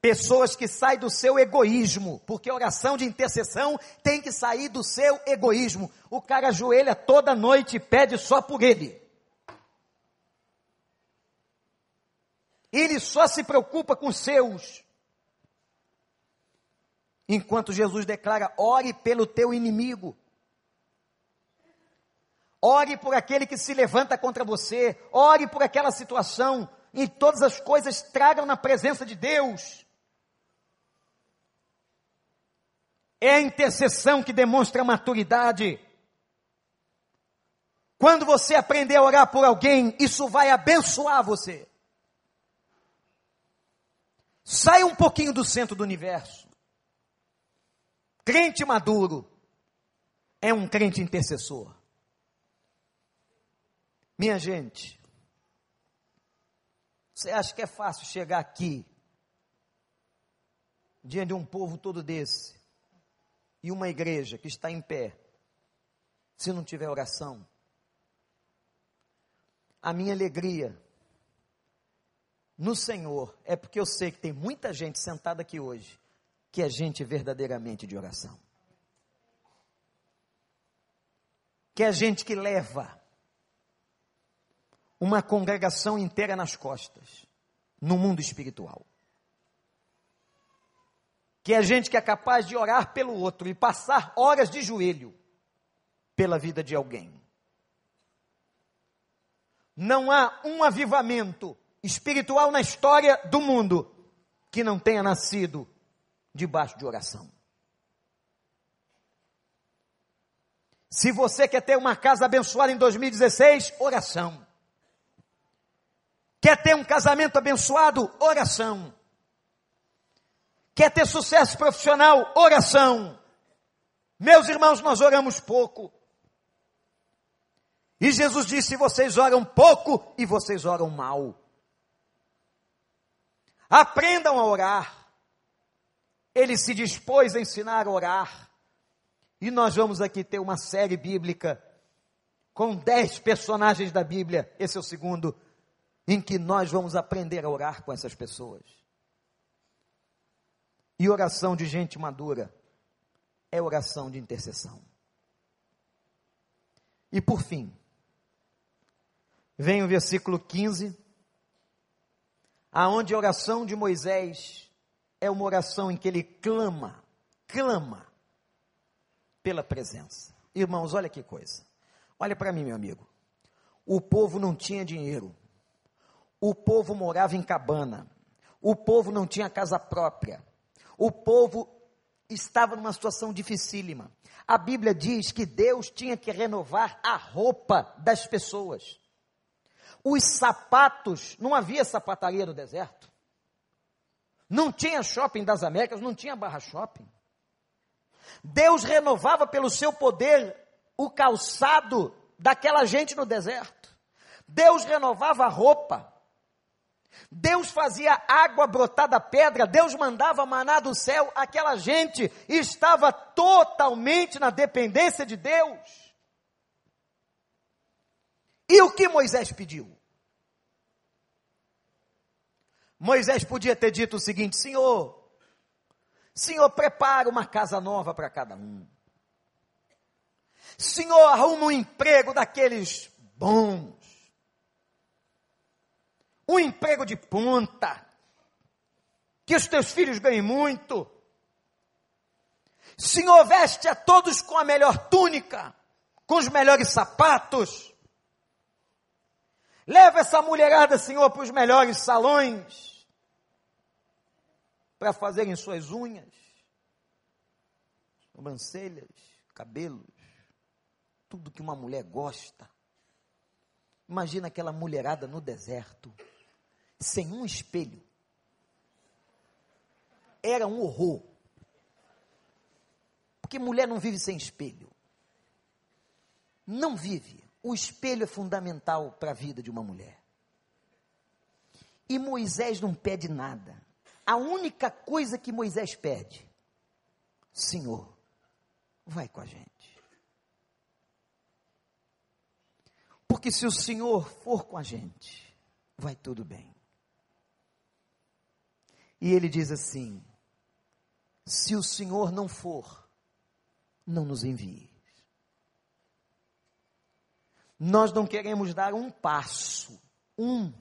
Pessoas que saem do seu egoísmo, porque oração de intercessão tem que sair do seu egoísmo. O cara ajoelha toda noite e pede só por ele. Ele só se preocupa com os seus. Enquanto Jesus declara: ore pelo teu inimigo. Ore por aquele que se levanta contra você. Ore por aquela situação. E todas as coisas tragam na presença de Deus. É a intercessão que demonstra maturidade. Quando você aprender a orar por alguém, isso vai abençoar você. Saia um pouquinho do centro do universo. Crente maduro é um crente intercessor. Minha gente, você acha que é fácil chegar aqui, diante de um povo todo desse, e uma igreja que está em pé, se não tiver oração? A minha alegria no Senhor é porque eu sei que tem muita gente sentada aqui hoje que é gente verdadeiramente de oração. Que é gente que leva uma congregação inteira nas costas. no mundo espiritual. Que é gente que é capaz de orar pelo outro e passar horas de joelho pela vida de alguém. Não há um avivamento espiritual na história do mundo que não tenha nascido debaixo de oração. Se você quer ter uma casa abençoada em 2016, oração. Quer ter um casamento abençoado? Oração. Quer ter sucesso profissional? Oração. Meus irmãos, nós oramos pouco. E Jesus disse: vocês oram pouco e vocês oram mal. Aprendam a orar. Ele se dispôs a ensinar a orar. E nós vamos aqui ter uma série bíblica com dez personagens da Bíblia. Esse é o segundo em que nós vamos aprender a orar com essas pessoas. E oração de gente madura é oração de intercessão. E por fim, vem o versículo 15, aonde a oração de Moisés é uma oração em que ele clama, clama pela presença. Irmãos, olha que coisa. Olha para mim, meu amigo. O povo não tinha dinheiro. O povo morava em cabana. O povo não tinha casa própria. O povo estava numa situação dificílima. A Bíblia diz que Deus tinha que renovar a roupa das pessoas. Os sapatos, não havia sapataria no deserto. Não tinha shopping das Américas, não tinha barra shopping. Deus renovava pelo seu poder o calçado daquela gente no deserto. Deus renovava a roupa. Deus fazia água brotar da pedra, Deus mandava maná do céu, aquela gente estava totalmente na dependência de Deus. E o que Moisés pediu? Moisés podia ter dito o seguinte: Senhor, Senhor, prepara uma casa nova para cada um. Senhor, arruma um emprego daqueles bons um emprego de ponta, que os teus filhos ganhem muito. Senhor, veste a todos com a melhor túnica, com os melhores sapatos. Leva essa mulherada, Senhor, para os melhores salões, para fazerem suas unhas, sobrancelhas, cabelos, tudo que uma mulher gosta. Imagina aquela mulherada no deserto sem um espelho. Era um horror. Porque mulher não vive sem espelho. Não vive. O espelho é fundamental para a vida de uma mulher. E Moisés não pede nada. A única coisa que Moisés pede, Senhor, vai com a gente. Porque se o Senhor for com a gente, vai tudo bem. E ele diz assim: se o Senhor não for, não nos envie. Nós não queremos dar um passo, um,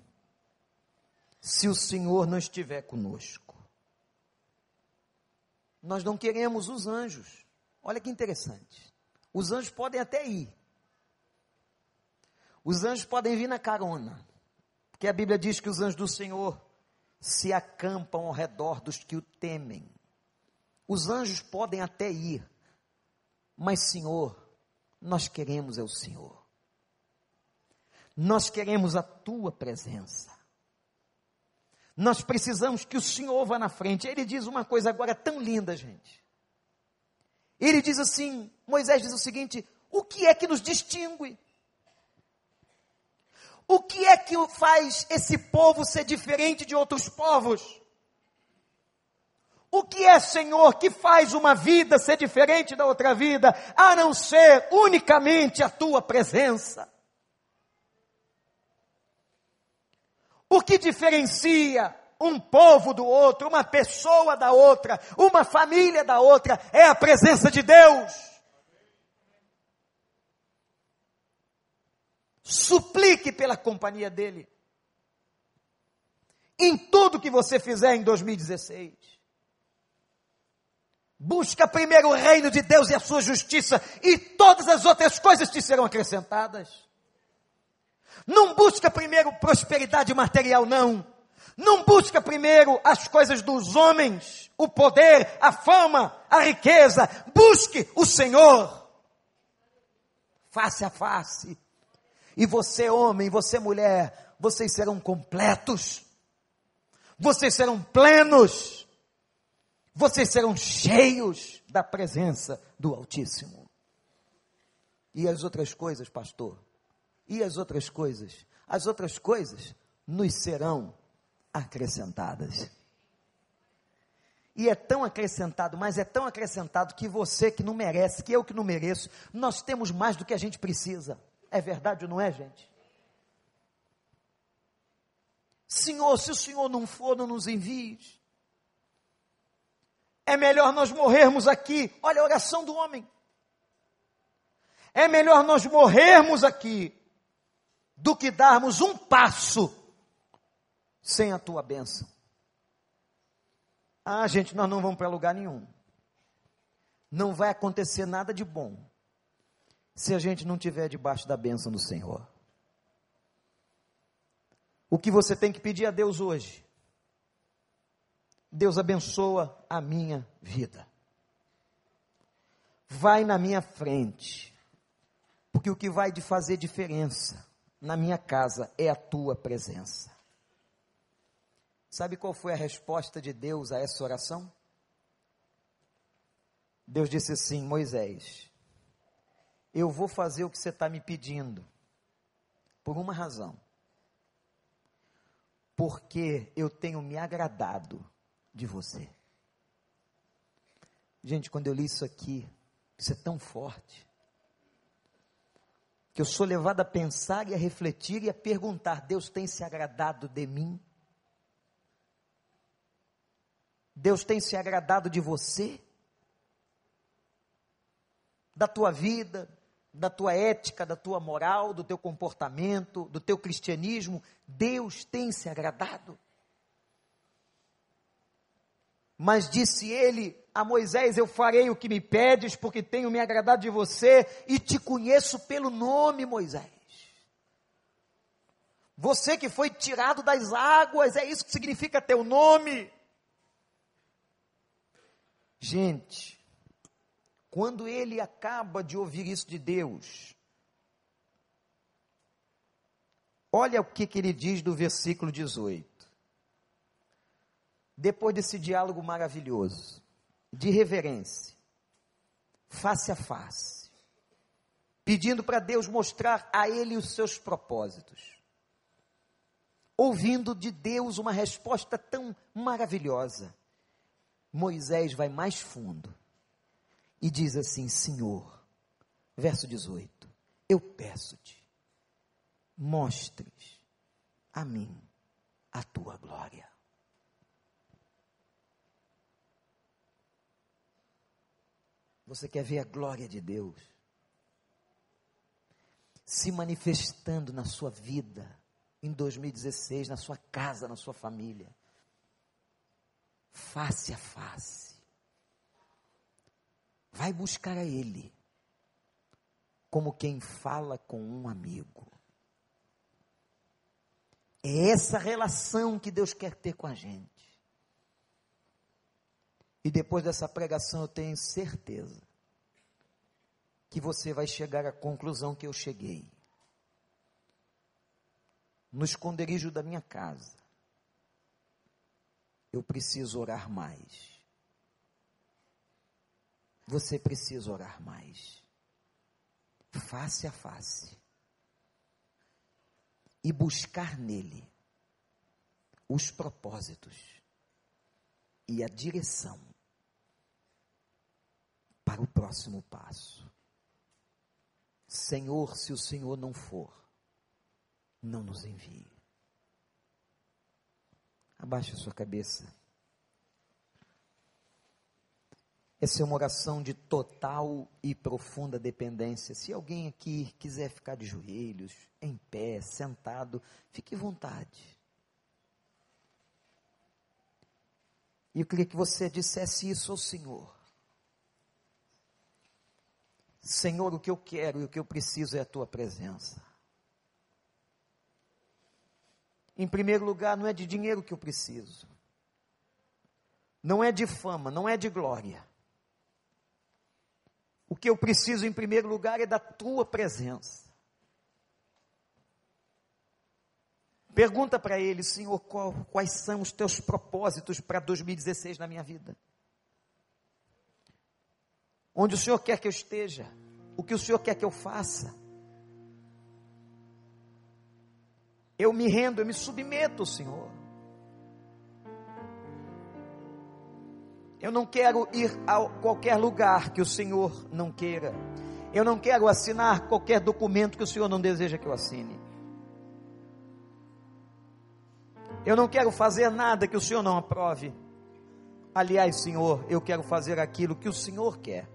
se o Senhor não estiver conosco. Nós não queremos os anjos. Olha que interessante. Os anjos podem até ir. Os anjos podem vir na carona. Porque a Bíblia diz que os anjos do Senhor se acampam ao redor dos que o temem. Os anjos podem até ir, mas, Senhor, nós queremos é o Senhor. Nós queremos a tua presença. Nós precisamos que o Senhor vá na frente. Ele diz uma coisa agora tão linda, gente. Ele diz assim: Moisés diz o seguinte: o que é que nos distingue? O que é que faz esse povo ser diferente de outros povos? O que é, Senhor, que faz uma vida ser diferente da outra vida, a não ser unicamente a tua presença? O que diferencia um povo do outro, uma pessoa da outra, uma família da outra, é a presença de Deus. Suplique pela companhia dele. em tudo que você fizer em 2016. Busca primeiro o reino de Deus e a sua justiça, e todas as outras coisas te serão acrescentadas. Não busca primeiro prosperidade material, não. Não busca primeiro as coisas dos homens, o poder, a fama, a riqueza. Busque o Senhor. Face a face. E você, homem, você, mulher, vocês serão completos. Vocês serão plenos. Vocês serão cheios da presença do Altíssimo. E as outras coisas, pastor? E as outras coisas? As outras coisas nos serão acrescentadas. E é tão acrescentado, mas é tão acrescentado que você que não merece, que eu que não mereço, nós temos mais do que a gente precisa. É verdade ou não é, gente? Senhor, se o Senhor não for, não nos envie. É melhor nós morrermos aqui. Olha a oração do homem. É melhor nós morrermos aqui do que darmos um passo sem a tua bênção. Ah, gente, nós não vamos para lugar nenhum. Não vai acontecer nada de bom se a gente não tiver debaixo da bênção do Senhor. O que você tem que pedir a Deus hoje? Deus abençoa a minha vida. Vai na minha frente, porque o que vai de fazer diferença na minha casa é a tua presença. Sabe qual foi a resposta de Deus a essa oração? Deus disse assim: Moisés, eu vou fazer o que você está me pedindo, por uma razão. Porque eu tenho me agradado de você. Gente, quando eu li isso aqui, isso é tão forte que eu sou levado a pensar e a refletir e a perguntar: Deus tem se agradado de mim? Deus tem se agradado de você? Da tua vida, da tua ética, da tua moral, do teu comportamento, do teu cristianismo? Deus tem se agradado? Mas disse ele a Moisés: Eu farei o que me pedes, porque tenho me agradado de você e te conheço pelo nome, Moisés. Você que foi tirado das águas, é isso que significa teu nome. Gente, quando ele acaba de ouvir isso de Deus, olha o que, que ele diz do versículo 18 depois desse diálogo maravilhoso, de reverência, face a face, pedindo para Deus mostrar a ele os seus propósitos, ouvindo de Deus uma resposta tão maravilhosa, Moisés vai mais fundo e diz assim: Senhor, verso 18, eu peço-te, mostres a mim a tua glória. Você quer ver a glória de Deus se manifestando na sua vida em 2016, na sua casa, na sua família, face a face. Vai buscar a Ele como quem fala com um amigo. É essa relação que Deus quer ter com a gente. E depois dessa pregação eu tenho certeza que você vai chegar à conclusão que eu cheguei. No esconderijo da minha casa, eu preciso orar mais. Você precisa orar mais. Face a face. E buscar nele os propósitos e a direção para o próximo passo. Senhor, se o Senhor não for, não nos envie. Abaixe a sua cabeça. Essa é uma oração de total e profunda dependência. Se alguém aqui quiser ficar de joelhos, em pé, sentado, fique à vontade. E eu queria que você dissesse isso ao Senhor. Senhor, o que eu quero e o que eu preciso é a tua presença. Em primeiro lugar, não é de dinheiro que eu preciso. Não é de fama, não é de glória. O que eu preciso em primeiro lugar é da tua presença. Pergunta para ele, Senhor, qual, quais são os teus propósitos para 2016 na minha vida? Onde o Senhor quer que eu esteja? O que o Senhor quer que eu faça? Eu me rendo, eu me submeto, Senhor. Eu não quero ir a qualquer lugar que o Senhor não queira. Eu não quero assinar qualquer documento que o Senhor não deseja que eu assine. Eu não quero fazer nada que o Senhor não aprove. Aliás, Senhor, eu quero fazer aquilo que o Senhor quer.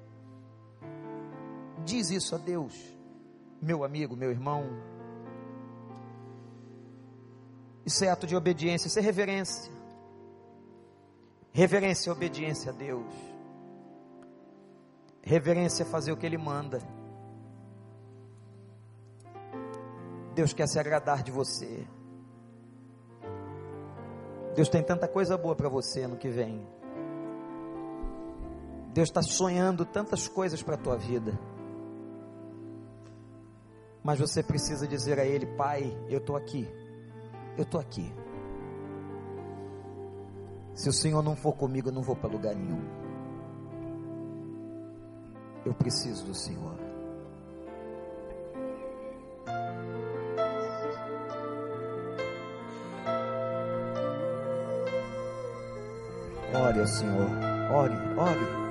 Diz isso a Deus, meu amigo, meu irmão. Isso é ato de obediência, isso é reverência. Reverência é obediência a Deus. Reverência é fazer o que Ele manda. Deus quer se agradar de você. Deus tem tanta coisa boa para você no que vem. Deus está sonhando tantas coisas para a tua vida. Mas você precisa dizer a Ele: Pai, eu estou aqui. Eu estou aqui. Se o Senhor não for comigo, eu não vou para lugar nenhum. Eu preciso do Senhor. Ore ao Senhor. Ore, ore.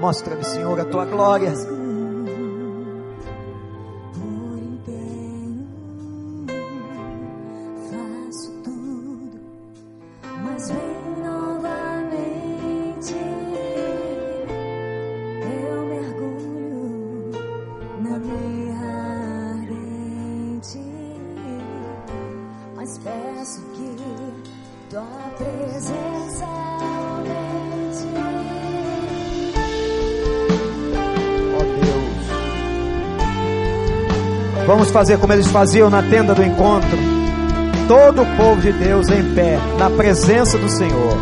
Mostra-me, Senhor, a tua glória. Vamos fazer como eles faziam na tenda do encontro. Todo o povo de Deus em pé, na presença do Senhor,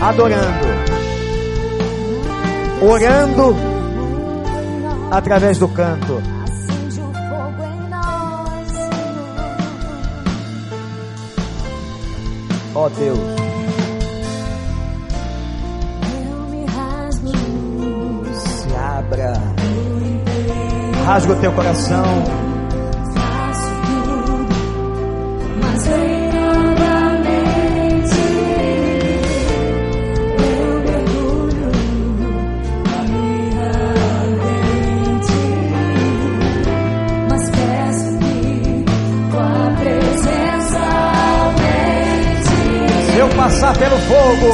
adorando, orando através do canto. Ó oh Deus. Rasga o teu coração. Faço tudo, mas vem novamente. Eu mergulho na minha ardente, mas peço que tua presença aumente. Se eu passar pelo fogo,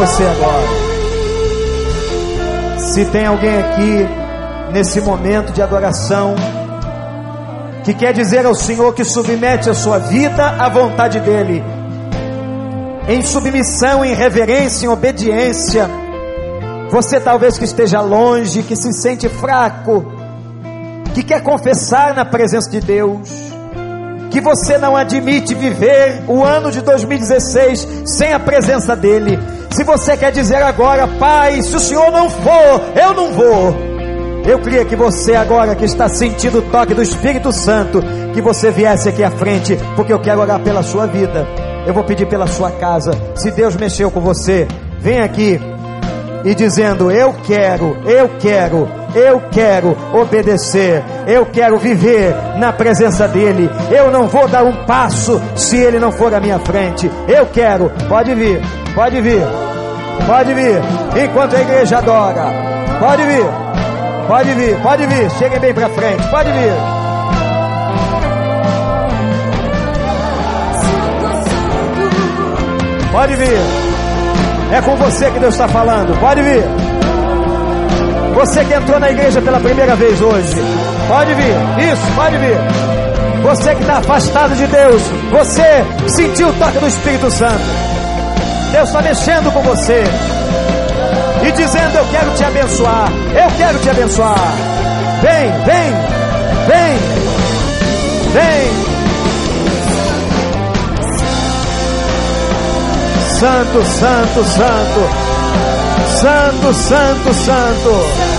você agora. Se tem alguém aqui nesse momento de adoração que quer dizer ao Senhor que submete a sua vida à vontade dEle, em submissão, em reverência, em obediência, você talvez que esteja longe, que se sente fraco, que quer confessar na presença de Deus, que você não admite viver o ano de 2016 sem a presença dEle. Se você quer dizer agora, Pai, se o Senhor não for, eu não vou. Eu queria que você agora que está sentindo o toque do Espírito Santo, que você viesse aqui à frente, porque eu quero orar pela sua vida. Eu vou pedir pela sua casa. Se Deus mexeu com você, vem aqui e dizendo: Eu quero, eu quero, eu quero obedecer, eu quero viver na presença dEle. Eu não vou dar um passo se Ele não for à minha frente. Eu quero, pode vir, pode vir, pode vir, enquanto a igreja adora, pode vir. Pode vir, pode vir. Cheguem bem para frente. Pode vir. Pode vir. É com você que Deus está falando. Pode vir. Você que entrou na igreja pela primeira vez hoje. Pode vir. Isso, pode vir. Você que está afastado de Deus. Você sentiu o toque do Espírito Santo. Deus está mexendo com você e dizendo: Eu quero te abençoar, eu quero te abençoar. Vem, vem, vem, vem. Santo, Santo, Santo, Santo, Santo, Santo.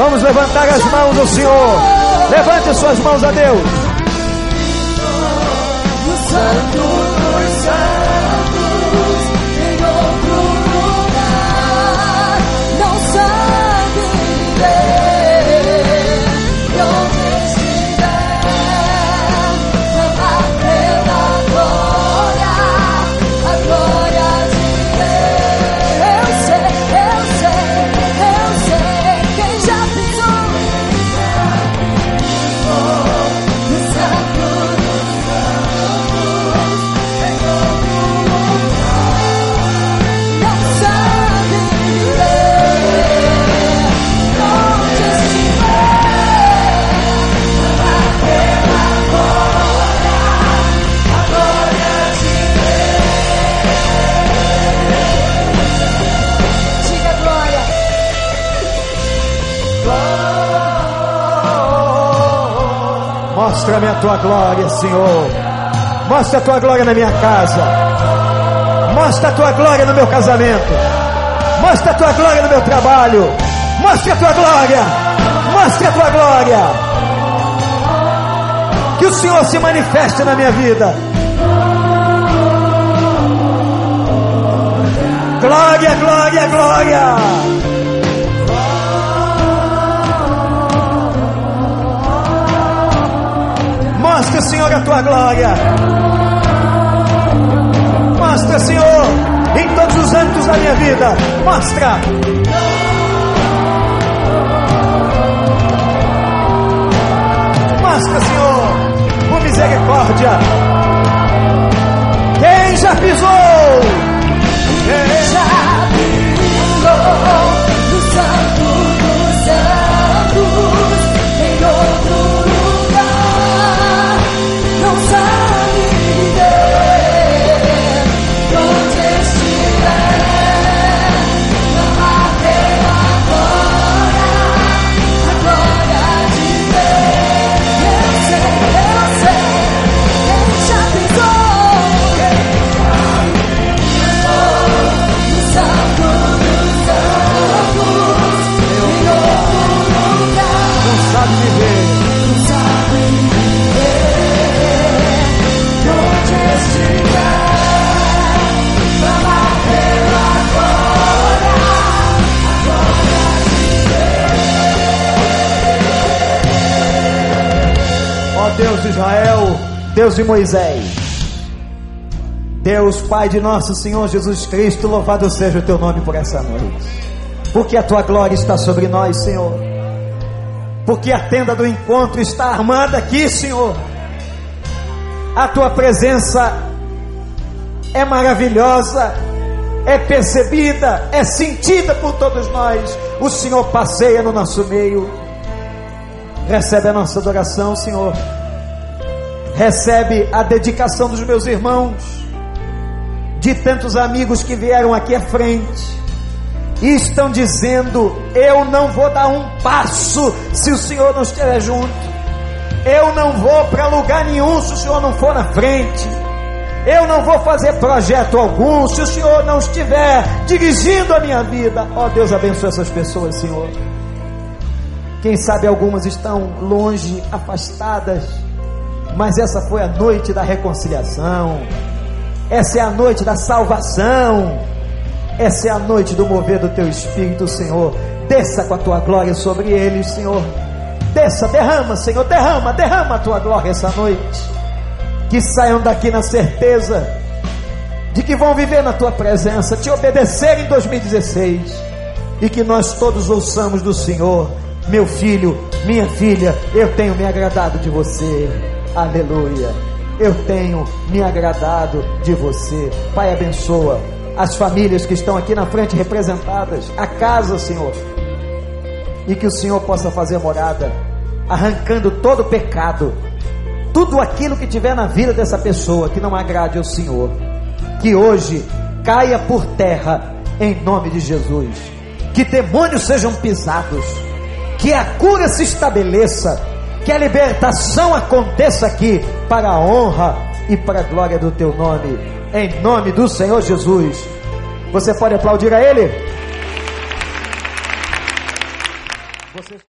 Vamos levantar as mãos ao Senhor. Levante suas mãos a Deus. Santo Mostra-me a tua glória, Senhor. Mostra a tua glória na minha casa. Mostra a tua glória no meu casamento. Mostra a tua glória no meu trabalho. Mostra a tua glória. Mostra a tua glória. Que o Senhor se manifeste na minha vida. Glória, glória, glória. Mostra, Senhor, a tua glória. Mostra, Senhor, em todos os âmbitos da minha vida. Mostra. Mostra, Senhor, por misericórdia. Quem já pisou? Deus de Israel, Deus de Moisés, Deus Pai de nosso Senhor Jesus Cristo, louvado seja o teu nome por essa noite, porque a tua glória está sobre nós, Senhor, porque a tenda do encontro está armada aqui, Senhor, a tua presença é maravilhosa, é percebida, é sentida por todos nós. O Senhor passeia no nosso meio. Recebe a nossa adoração, Senhor. Recebe a dedicação dos meus irmãos, de tantos amigos que vieram aqui à frente e estão dizendo: Eu não vou dar um passo se o Senhor não estiver junto. Eu não vou para lugar nenhum se o Senhor não for na frente. Eu não vou fazer projeto algum se o Senhor não estiver dirigindo a minha vida. Ó oh, Deus abençoe essas pessoas, Senhor. Quem sabe algumas estão longe, afastadas, mas essa foi a noite da reconciliação. Essa é a noite da salvação. Essa é a noite do mover do teu espírito, Senhor. Desça com a tua glória sobre eles, Senhor. Desça, derrama, Senhor, derrama, derrama a tua glória essa noite. Que saiam daqui na certeza de que vão viver na tua presença, te obedecer em 2016 e que nós todos ouçamos do Senhor, meu filho, minha filha, eu tenho me agradado de você. Aleluia. Eu tenho me agradado de você. Pai, abençoa as famílias que estão aqui na frente representadas, a casa, Senhor, e que o Senhor possa fazer morada, arrancando todo pecado, tudo aquilo que tiver na vida dessa pessoa que não agrade ao Senhor, que hoje caia por terra em nome de Jesus, que demônios sejam pisados, que a cura se estabeleça, que a libertação aconteça aqui para a honra e para a glória do teu nome em nome do Senhor Jesus. Você pode aplaudir a Ele?